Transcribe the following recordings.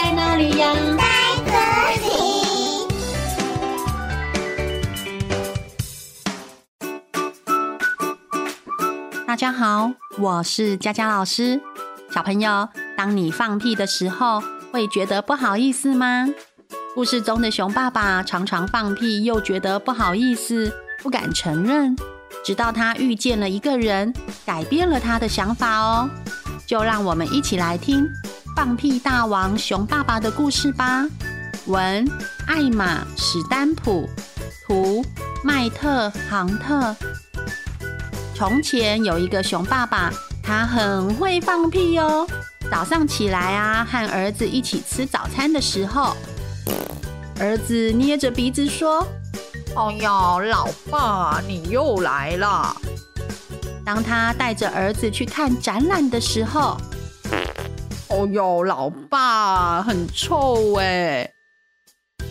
在哪里呀？在这里。大家好，我是佳佳老师。小朋友，当你放屁的时候，会觉得不好意思吗？故事中的熊爸爸常常放屁，又觉得不好意思，不敢承认。直到他遇见了一个人，改变了他的想法哦。就让我们一起来听《放屁大王熊爸爸》的故事吧。文：艾玛·史丹普，图：麦特·杭特。从前有一个熊爸爸，他很会放屁哦。早上起来啊，和儿子一起吃早餐的时候，儿子捏着鼻子说：“哎呀，老爸，你又来了。”当他带着儿子去看展览的时候，“哦哟，老爸，很臭哎。”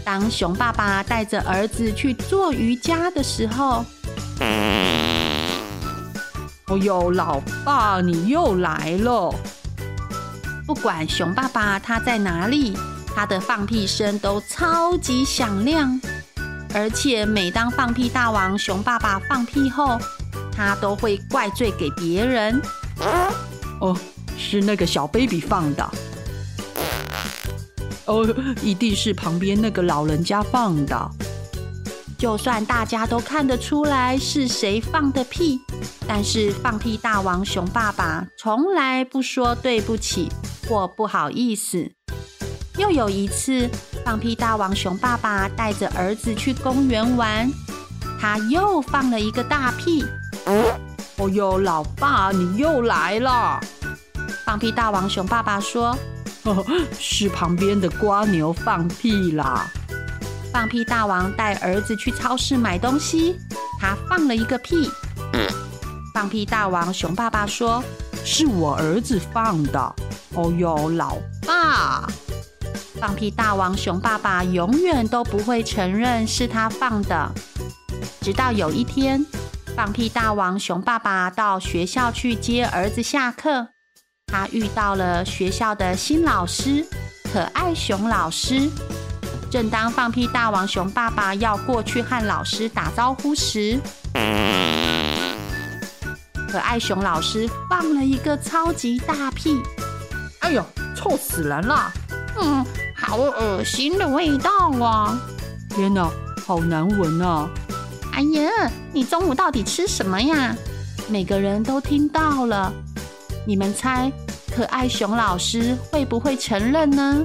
当熊爸爸带着儿子去做瑜伽的时候，哦哟，老爸，你又来了！不管熊爸爸他在哪里，他的放屁声都超级响亮。而且每当放屁大王熊爸爸放屁后，他都会怪罪给别人。哦，是那个小 baby 放的。哦，一定是旁边那个老人家放的。就算大家都看得出来是谁放的屁，但是放屁大王熊爸爸从来不说对不起或不好意思。又有一次，放屁大王熊爸爸带着儿子去公园玩，他又放了一个大屁。哦哟，老爸，你又来了！放屁大王熊爸爸说：“ 是旁边的瓜牛放屁啦。”放屁大王带儿子去超市买东西，他放了一个屁。放屁大王熊爸爸说：“是我儿子放的。”哦哟，老爸！放屁大王熊爸爸永远都不会承认是他放的，直到有一天，放屁大王熊爸爸到学校去接儿子下课，他遇到了学校的新老师可爱熊老师。正当放屁大王熊爸爸要过去和老师打招呼时，可爱熊老师放了一个超级大屁！哎呦，臭死人了！嗯，好恶心的味道啊！天哪，好难闻啊！哎呀，你中午到底吃什么呀？每个人都听到了，你们猜可爱熊老师会不会承认呢？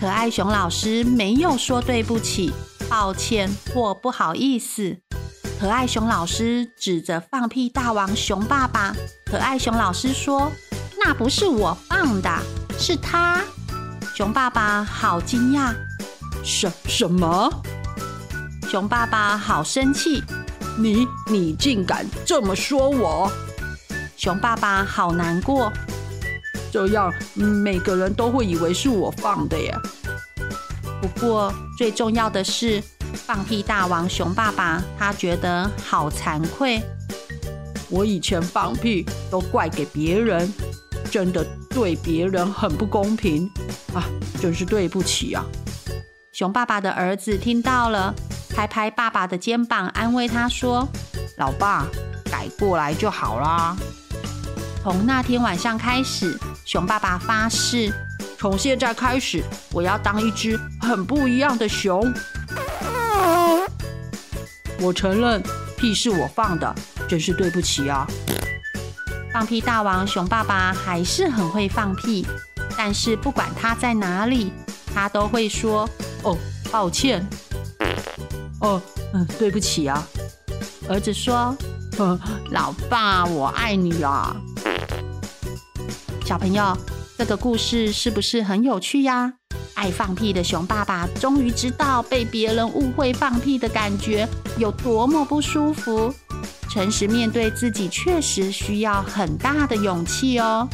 可爱熊老师没有说对不起、抱歉或不好意思。可爱熊老师指着放屁大王熊爸爸。可爱熊老师说：“那不是我放的，是他。”熊爸爸好惊讶，什什么？熊爸爸好生气，你你竟敢这么说我！熊爸爸好难过。这样，每个人都会以为是我放的耶。不过，最重要的是，放屁大王熊爸爸他觉得好惭愧。我以前放屁都怪给别人，真的对别人很不公平啊！真是对不起啊！熊爸爸的儿子听到了，拍拍爸爸的肩膀，安慰他说：“老爸，改过来就好啦。”从那天晚上开始。熊爸爸发誓，从现在开始，我要当一只很不一样的熊。我承认，屁是我放的，真是对不起啊！放屁大王熊爸爸还是很会放屁，但是不管他在哪里，他都会说：“哦，抱歉。”“哦，嗯，对不起啊。”儿子说：“老爸，我爱你啦。”小朋友，这个故事是不是很有趣呀？爱放屁的熊爸爸终于知道被别人误会放屁的感觉有多么不舒服。诚实面对自己确实需要很大的勇气哦。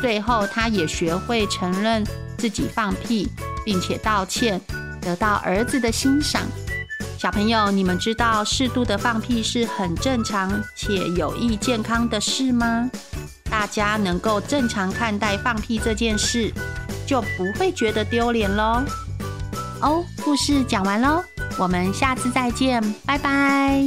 最后，他也学会承认自己放屁，并且道歉，得到儿子的欣赏。小朋友，你们知道适度的放屁是很正常且有益健康的事吗？大家能够正常看待放屁这件事，就不会觉得丢脸喽。哦，故事讲完喽，我们下次再见，拜拜。